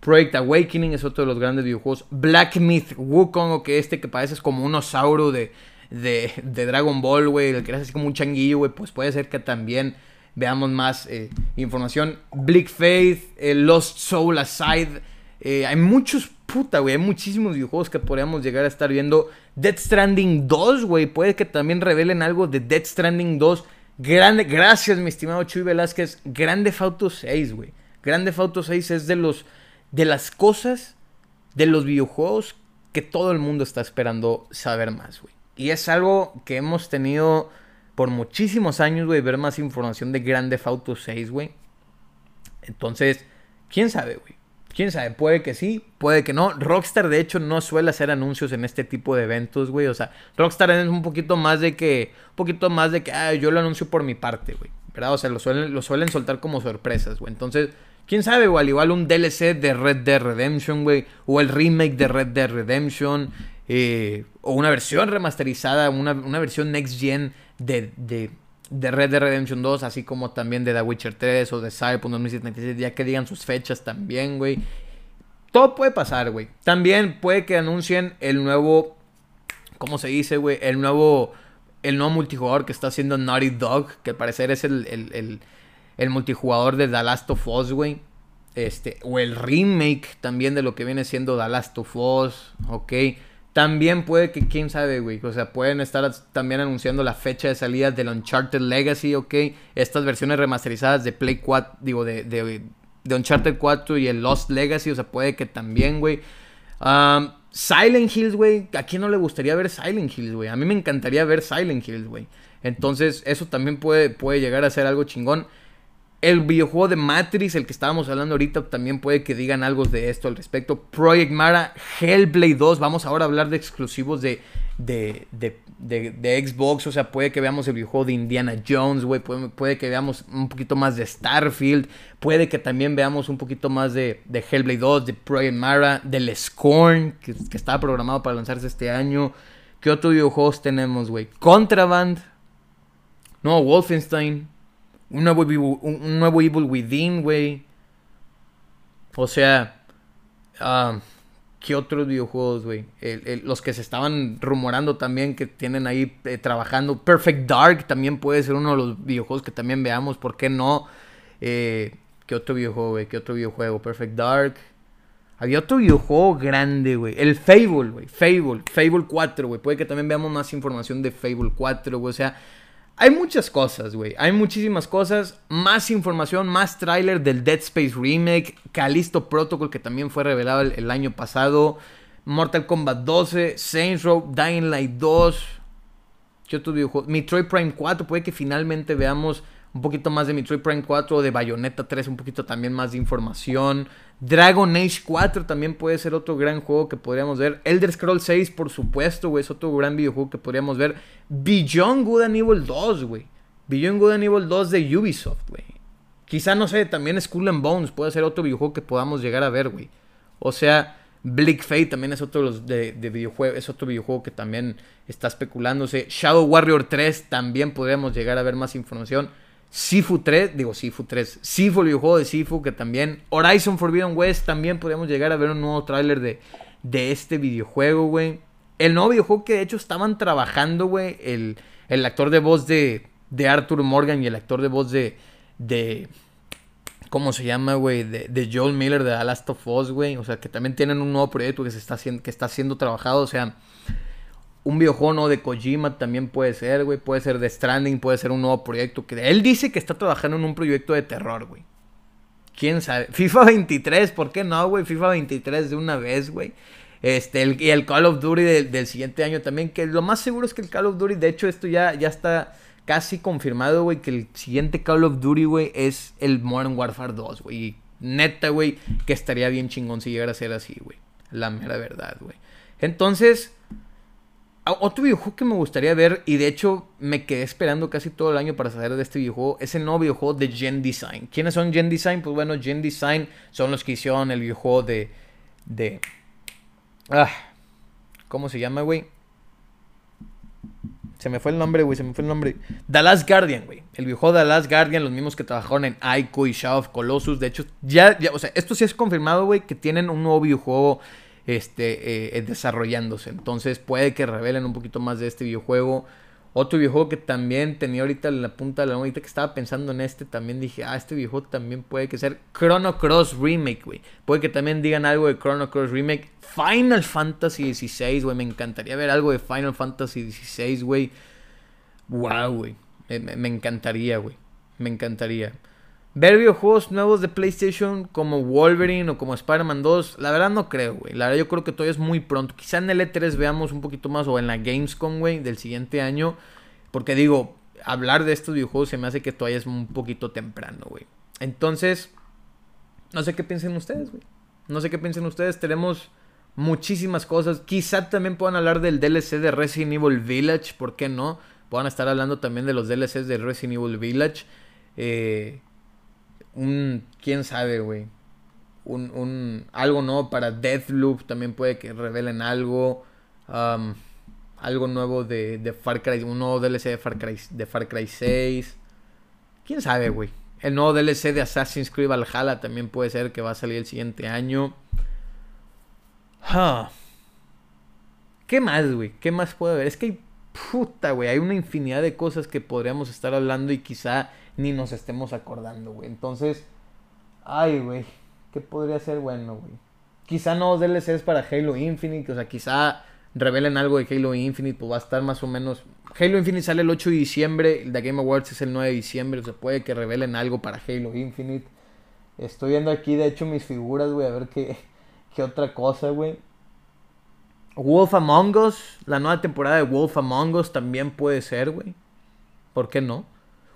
Project Awakening es otro de los grandes videojuegos. Black Myth Wukong, que este que parece como un osauro de, de, Dragon Ball, güey. El que es así como un changuillo, güey. Pues puede ser que también veamos más eh, información. Bleak Faith, eh, Lost Soul Aside. Eh, hay muchos, puta, güey. Hay muchísimos videojuegos que podríamos llegar a estar viendo. Dead Stranding 2, güey. Puede que también revelen algo de Dead Stranding 2. Grande, gracias, mi estimado Chuy Velázquez. Grande Fauto 6, güey. Grande Fauto 6 es de los de las cosas de los videojuegos que todo el mundo está esperando saber más, güey. Y es algo que hemos tenido por muchísimos años, güey, ver más información de Grande Auto 6, güey. Entonces, quién sabe, güey. Quién sabe, puede que sí, puede que no. Rockstar, de hecho, no suele hacer anuncios en este tipo de eventos, güey. O sea, Rockstar es un poquito más de que. Un poquito más de que, ah, yo lo anuncio por mi parte, güey. ¿Verdad? O sea, lo suelen, lo suelen soltar como sorpresas, güey. Entonces, quién sabe, güey. Al igual un DLC de Red Dead Redemption, güey. O el remake de Red Dead Redemption. Eh, o una versión remasterizada, una, una versión next gen de, de, de, Red Dead Redemption 2, así como también de The Witcher 3 o de Cyberpunk 2077, ya que digan sus fechas también, güey. Todo puede pasar, güey. También puede que anuncien el nuevo, ¿cómo se dice, güey? El nuevo, el nuevo multijugador que está haciendo Naughty Dog, que al parecer es el, el, el, multijugador de The Last of Us, güey. Este, o el remake también de lo que viene siendo The Last of Us, ok. También puede que, quién sabe, güey. O sea, pueden estar también anunciando la fecha de salida del Uncharted Legacy, ok. Estas versiones remasterizadas de Play 4, digo, de, de, Uncharted 4 y el Lost Legacy. O sea, puede que también, güey. Silent Hills, güey. ¿A quién no le gustaría ver Silent Hills, güey? A mí me encantaría ver Silent Hills, güey. Entonces, eso también puede, puede llegar a ser algo chingón. El videojuego de Matrix, el que estábamos hablando ahorita, también puede que digan algo de esto al respecto. Project Mara, Hellblade 2. Vamos ahora a hablar de exclusivos de, de, de, Xbox. O sea, puede que veamos el videojuego de Indiana Jones, güey. Puede, que veamos un poquito más de Starfield. Puede que también veamos un poquito más de, de Hellblade 2, de Project Mara, del Scorn, que, que estaba programado para lanzarse este año. ¿Qué otros videojuegos tenemos, güey? Contraband. No, Wolfenstein. Un nuevo, un nuevo Evil Within, güey. O sea, uh, ¿qué otros videojuegos, güey? los que se estaban rumorando también que tienen ahí eh, trabajando. Perfect Dark también puede ser uno de los videojuegos que también veamos. ¿Por qué no? Eh, ¿Qué otro videojuego, güey? ¿Qué otro videojuego? Perfect Dark. Había otro videojuego grande, güey. El Fable, güey. Fable. Fable 4, güey. Puede que también veamos más información de Fable 4, güey. O sea, hay muchas cosas, güey. Hay muchísimas cosas. Más información, más tráiler del Dead Space Remake. Callisto Protocol, que también fue revelado el, año pasado. Mortal Kombat 12. Saints Row. Dying Light 2. ¿Qué otro videojuego? Metroid Prime 4. Puede que finalmente veamos un poquito más de Metroid Prime 4 o de Bayonetta 3. Un poquito también más de información. Dragon Age 4 también puede ser otro gran juego que podríamos ver. Elder Scrolls 6, por supuesto, güey, es otro gran videojuego que podríamos ver. Beyond Good and Evil 2, güey. Beyond Good and Evil 2 de Ubisoft, güey. Quizá, no sé, también Skull and Bones puede ser otro videojuego que podamos llegar a ver, güey. O sea, Bleak Fate también es otro de, de videojuego, es otro videojuego que también está especulándose. Shadow Warrior 3 también podríamos llegar a ver más información. Sifu 3, digo Sifu 3, Sifu, el videojuego de Sifu, que también, Horizon Forbidden West, también podríamos llegar a ver un nuevo tráiler de, de este videojuego, güey. El nuevo videojuego que de hecho estaban trabajando, güey, el, el actor de voz de, de Arthur Morgan y el actor de voz de, de ¿cómo se llama, güey? De, de, Joel Miller de The Last of Us, güey. O sea, que también tienen un nuevo proyecto que, se está, que está siendo trabajado, o sea un videojuego de Kojima también puede ser, güey. Puede ser de Stranding, puede ser un nuevo proyecto. Que él dice que está trabajando en un proyecto de terror, güey. ¿Quién sabe? FIFA 23, ¿por qué no, güey? FIFA 23 de una vez, güey. Este, el, y el Call of Duty del, siguiente año también. Que lo más seguro es que el Call of Duty, de hecho, esto ya, ya está casi confirmado, güey. Que el siguiente Call of Duty, güey, es el Modern Warfare 2, güey. Y neta, güey, que estaría bien chingón si llegara a ser así, güey. La mera verdad, güey. Entonces, otro videojuego que me gustaría ver, y de hecho me quedé esperando casi todo el año para saber de este videojuego, es el nuevo videojuego de Gen Design. ¿Quiénes son Gen Design? Pues bueno, Gen Design son los que hicieron el videojuego de. de. Ah, ¿Cómo se llama, güey? Se me fue el nombre, güey, se me fue el nombre. The Last Guardian, güey. El videojuego The Last Guardian, los mismos que trabajaron en Ico y Shadow of Colossus. De hecho, ya, ya o sea, esto sí es confirmado, güey, que tienen un nuevo videojuego este, eh, desarrollándose. Entonces puede que revelen un poquito más de este videojuego. Otro videojuego que también tenía ahorita en la punta de la ahorita que estaba pensando en este, también dije, ah, este videojuego también puede que ser Chrono Cross Remake, güey. Puede que también digan algo de Chrono Cross Remake. Final Fantasy XVI, güey. Me encantaría ver algo de Final Fantasy XVI, güey. Wow, güey. Me, me encantaría, güey. Me encantaría. Ver videojuegos nuevos de PlayStation como Wolverine o como Spider-Man 2, la verdad no creo, güey. La verdad yo creo que todavía es muy pronto. Quizá en el E3 veamos un poquito más o en la Gamescom, güey, del siguiente año. Porque digo, hablar de estos videojuegos se me hace que todavía es un poquito temprano, güey. Entonces, no sé qué piensen ustedes, güey. No sé qué piensen ustedes. Tenemos muchísimas cosas. Quizá también puedan hablar del DLC de Resident Evil Village, ¿por qué no? Puedan estar hablando también de los DLCs de Resident Evil Village. Eh un, quién sabe, güey. Un, un, algo nuevo para Deathloop, también puede que revelen algo. Um, algo nuevo de, de, Far Cry, un nuevo DLC de Far Cry, de Far Cry 6. Quién sabe, güey. El nuevo DLC de Assassin's Creed Valhalla también puede ser que va a salir el siguiente año. ¿Qué más, güey? ¿Qué más puede haber? Es que hay puta, güey. Hay una infinidad de cosas que podríamos estar hablando y quizá ni nos estemos acordando, güey. Entonces, ay, güey, ¿qué podría ser bueno, güey? Quizá no DLCs para Halo Infinite, o sea, quizá revelen algo de Halo Infinite, pues va a estar más o menos... Halo Infinite sale el 8 de diciembre, el de Game Awards es el 9 de diciembre, o sea, puede que revelen algo para Halo Infinite. Estoy viendo aquí, de hecho, mis figuras, güey, a ver qué, qué otra cosa, güey. Wolf Among Us, la nueva temporada de Wolf Among Us también puede ser, güey. ¿Por qué no?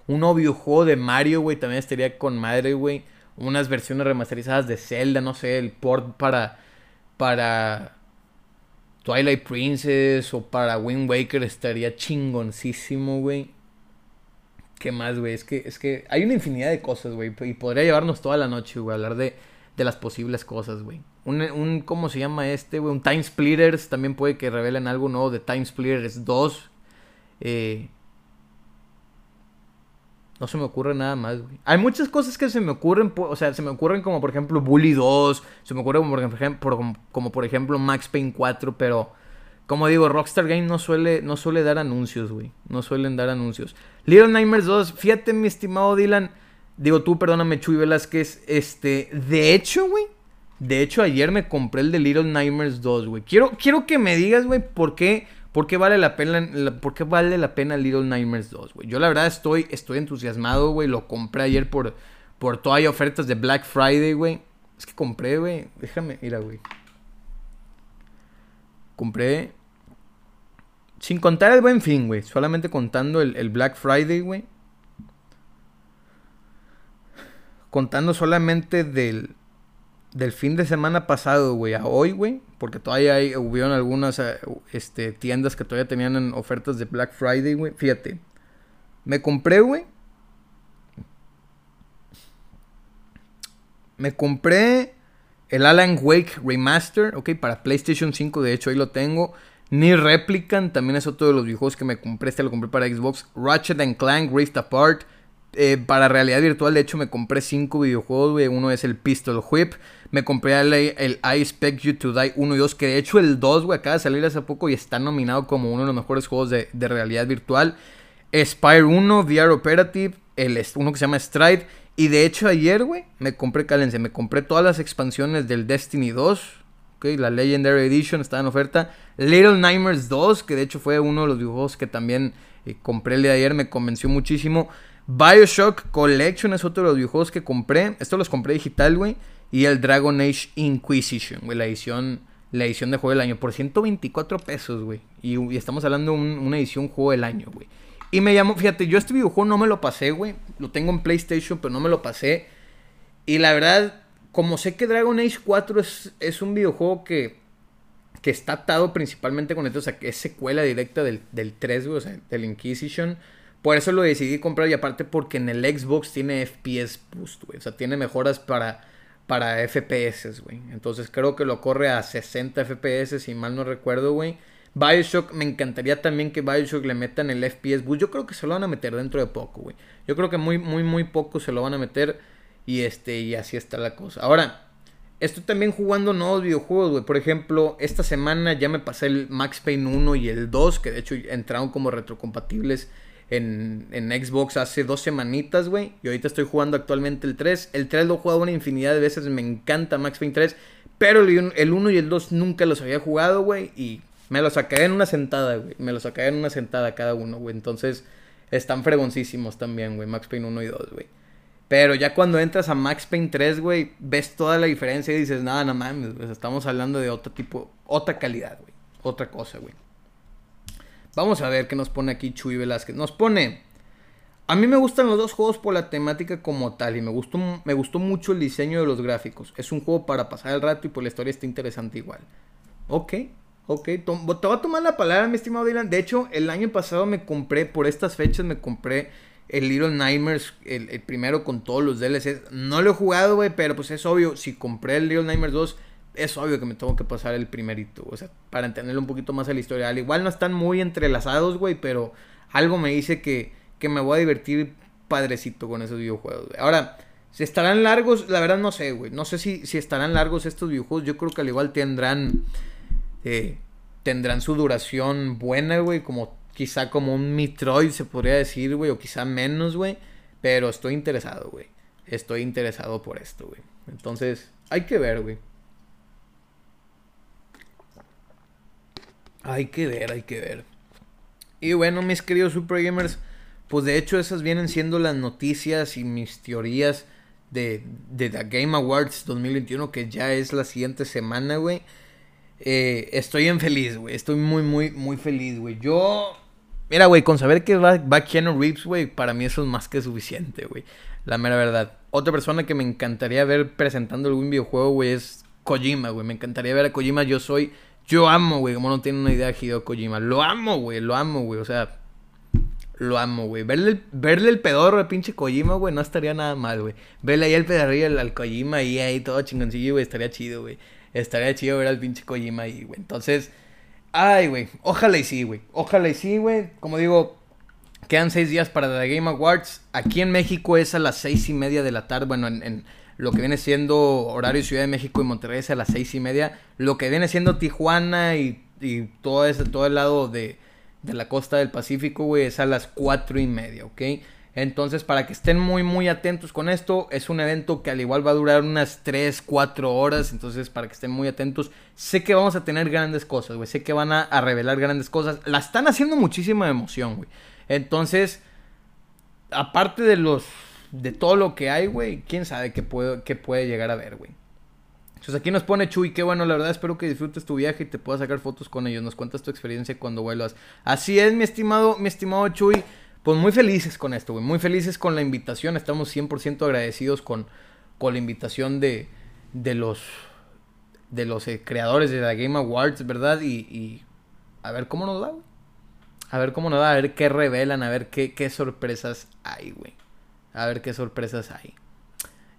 Un nuevo juego de Mario, güey, también estaría con madre, güey. Unas versiones remasterizadas de Zelda, no sé, el port para. para. Twilight Princess o para Wind Waker estaría chingoncísimo, güey. ¿Qué más, güey? Es que, es que hay una infinidad de cosas, güey. Y podría llevarnos toda la noche, güey, hablar de, de las posibles cosas, güey. Un, un, ¿cómo se llama este, güey? Un Time Splitters. También puede que revelen algo nuevo de Time Splitters 2. Eh, no se me ocurre nada más, güey. Hay muchas cosas que se me ocurren, o sea, se me ocurren como por ejemplo Bully 2, se me ocurre como por ejemplo, como, por ejemplo Max Payne 4, pero como digo, Rockstar Game no suele, no suele dar anuncios, güey. No suelen dar anuncios. Little Nightmares 2, fíjate mi estimado Dylan, digo tú, perdóname Chuy Velázquez, este, de hecho, güey, de hecho ayer me compré el de Little Nightmares 2, güey. Quiero, quiero que me digas, güey, por qué ¿Por qué vale la pena, qué vale la pena Little Nightmares 2, güey? Yo la verdad estoy, estoy entusiasmado, güey. Lo compré ayer por, por todavía ofertas de Black Friday, güey. Es que compré, güey. Déjame, mira, güey. Compré. Sin contar el buen fin, güey. Solamente contando el, el Black Friday, güey. Contando solamente del, del fin de semana pasado, güey, a hoy, güey, porque todavía hay, hubieron algunas eh, este, tiendas que todavía tenían ofertas de Black Friday, güey. Fíjate, me compré, güey. Me compré el Alan Wake Remaster, ok, para PlayStation 5, de hecho ahí lo tengo. Ni Replicant, también es otro de los videojuegos que me compré, este lo compré para Xbox. Ratchet and Clank Rift Apart. Eh, para realidad virtual, de hecho, me compré cinco videojuegos, güey. Uno es el Pistol Whip. Me compré el, el I Expect You to Die 1 y 2, que de hecho el 2, güey, acaba de salir hace poco y está nominado como uno de los mejores juegos de, realidad virtual. Spire 1, VR Operative, el, uno que se llama Stride. Y de hecho ayer, güey, me compré, cálense, me compré todas las expansiones del Destiny 2. Okay, la Legendary Edition está en oferta. Little Nightmares 2, que de hecho fue uno de los videojuegos que también eh, compré el de ayer, me convenció muchísimo. Bioshock Collection es otro de los videojuegos que compré. Esto los compré digital, güey. Y el Dragon Age Inquisition, güey. La edición, la edición de juego del año. Por 124 pesos, güey. Y, estamos hablando de una edición juego del año, güey. Y me llamó, fíjate, yo este videojuego no me lo pasé, güey. Lo tengo en PlayStation, pero no me lo pasé. Y la verdad, como sé que Dragon Age 4 es, es un videojuego que, que está atado principalmente con esto, o sea, que es secuela directa del, del 3, güey, o sea, del Inquisition. Por eso lo decidí comprar y aparte porque en el Xbox tiene FPS Boost, güey. O sea, tiene mejoras para, para FPS, güey. Entonces creo que lo corre a 60 FPS, si mal no recuerdo, güey. Bioshock, me encantaría también que Bioshock le metan el FPS Boost. Yo creo que se lo van a meter dentro de poco, güey. Yo creo que muy, muy, muy poco se lo van a meter. Y este, y así está la cosa. Ahora, estoy también jugando nuevos videojuegos, güey. Por ejemplo, esta semana ya me pasé el Max Payne 1 y el 2, que de hecho entraron como retrocompatibles en, Xbox hace dos semanitas, güey. Y ahorita estoy jugando actualmente el 3. El 3 lo he jugado una infinidad de veces, me encanta Max Payne 3. Pero el 1 y el 2 nunca los había jugado, güey. Y me los saqué en una sentada, güey. Me los saqué en una sentada cada uno, güey. Entonces, están fregoncísimos también, güey. Max Payne 1 y 2, güey. Pero ya cuando entras a Max Payne 3, güey, ves toda la diferencia y dices, nada, no mames, estamos hablando de otro tipo, otra calidad, güey. Otra cosa, güey. Vamos a ver qué nos pone aquí Chuy Velázquez. Nos pone. A mí me gustan los dos juegos por la temática como tal y me gustó, me gustó mucho el diseño de los gráficos. Es un juego para pasar el rato y por la historia está interesante igual. Ok, ok. te voy a tomar la palabra, mi estimado Dylan. De hecho, el año pasado me compré, por estas fechas me compré el Little Nightmares, el, primero con todos los DLCs. No lo he jugado, güey, pero pues es obvio. Si compré el Little Nightmares 2, es obvio que me tengo que pasar el primerito. O sea, para entenderlo un poquito más a la historia. Al igual no están muy entrelazados, güey, pero algo me dice que, que me voy a divertir padrecito con esos videojuegos. Ahora, si estarán largos, la verdad no sé, güey. No sé si, si estarán largos estos videojuegos. Yo creo que al igual tendrán. Eh, tendrán su duración buena, güey. Como Quizá como un Metroid se podría decir, güey, o quizá menos, güey. Pero estoy interesado, güey. Estoy interesado por esto, güey. Entonces, hay que ver, güey. Hay que ver, hay que ver. Y bueno, mis queridos Super Gamers, pues de hecho esas vienen siendo las noticias y mis teorías de, de The Game Awards 2021, que ya es la siguiente semana, güey. Eh, estoy en feliz, güey. Estoy muy, muy, muy feliz, güey. Yo Mira, güey, con saber que va, va Keanu Reeves, güey, para mí eso es más que suficiente, güey. La mera verdad. Otra persona que me encantaría ver presentando algún videojuego, güey, es Kojima, güey. Me encantaría ver a Kojima. Yo soy. Yo amo, güey. Como no tiene una idea, Hideo Kojima. Lo amo, güey. Lo amo, güey. O sea. Lo amo, güey. Verle, el, verle el pedorro al pinche Kojima, güey, no estaría nada mal, güey. Verle ahí el pedorrillo al, al Kojima y ahí todo chingoncillo, güey, estaría chido, güey. Estaría chido ver al pinche Kojima ahí, güey. Entonces, Ay, güey. Ojalá y sí, güey. Ojalá y sí, güey. Como digo, quedan seis días para The Game Awards. Aquí en México es a las seis y media de la tarde. Bueno, en, lo que viene siendo horario Ciudad de México y Monterrey es a las seis y media. Lo que viene siendo Tijuana y, y todo, ese, todo el lado de, de la costa del Pacífico, güey, es a las cuatro y media, ¿ok? Entonces, para que estén muy, muy atentos con esto, es un evento que al igual va a durar unas 3, 4 horas. Entonces, para que estén muy atentos, sé que vamos a tener grandes cosas, güey. Sé que van a, revelar grandes cosas. La están haciendo muchísima emoción, güey. Entonces, aparte de los. De todo lo que hay, güey, quién sabe qué puede, qué puede llegar a ver, güey. Entonces aquí nos pone Chuy, qué bueno, la verdad espero que disfrutes tu viaje y te puedas sacar fotos con ellos. Nos cuentas tu experiencia cuando vuelvas. Así es, mi estimado, mi estimado Chuy pues muy felices con esto, güey. Muy felices con la invitación. Estamos 100% agradecidos con, con la invitación de, de los, de los eh, creadores de la Game Awards, ¿verdad? Y, a ver cómo nos da, güey. A ver cómo nos da, a ver qué revelan, a ver qué, qué sorpresas hay, güey. A ver qué sorpresas hay.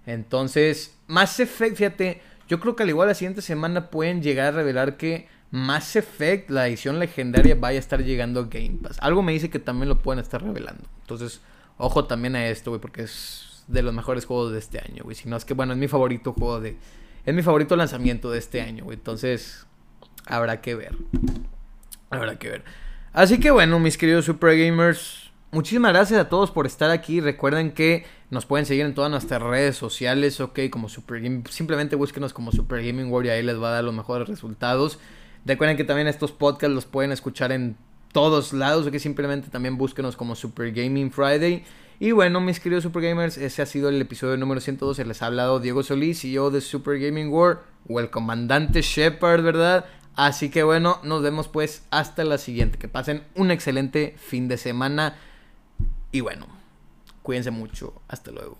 Entonces, más Effect, fíjate, yo creo que al igual la siguiente semana pueden llegar a revelar que Mass Effect, la edición legendaria, vaya a estar llegando a Game Pass. Algo me dice que también lo pueden estar revelando. Entonces, ojo también a esto, güey, porque es de los mejores juegos de este año, güey. Si no es que, bueno, es mi favorito juego de... Es mi favorito lanzamiento de este año, güey. Entonces, habrá que ver. Habrá que ver. Así que bueno, mis queridos Super Gamers, muchísimas gracias a todos por estar aquí. Recuerden que nos pueden seguir en todas nuestras redes sociales, ok, como Super Gaming. Simplemente búsquenos como Super Gaming y ahí les va a dar los mejores resultados. Recuerden que también estos podcasts los pueden escuchar en todos lados, o que simplemente también búsquenos como Super Gaming Friday. Y bueno, mis queridos Super Gamers, ese ha sido el episodio número 112. Les ha hablado Diego Solís, yo de Super Gaming World, o el comandante Shepard, ¿verdad? Así que bueno, nos vemos pues hasta la siguiente. Que pasen un excelente fin de semana. Y bueno, cuídense mucho. Hasta luego.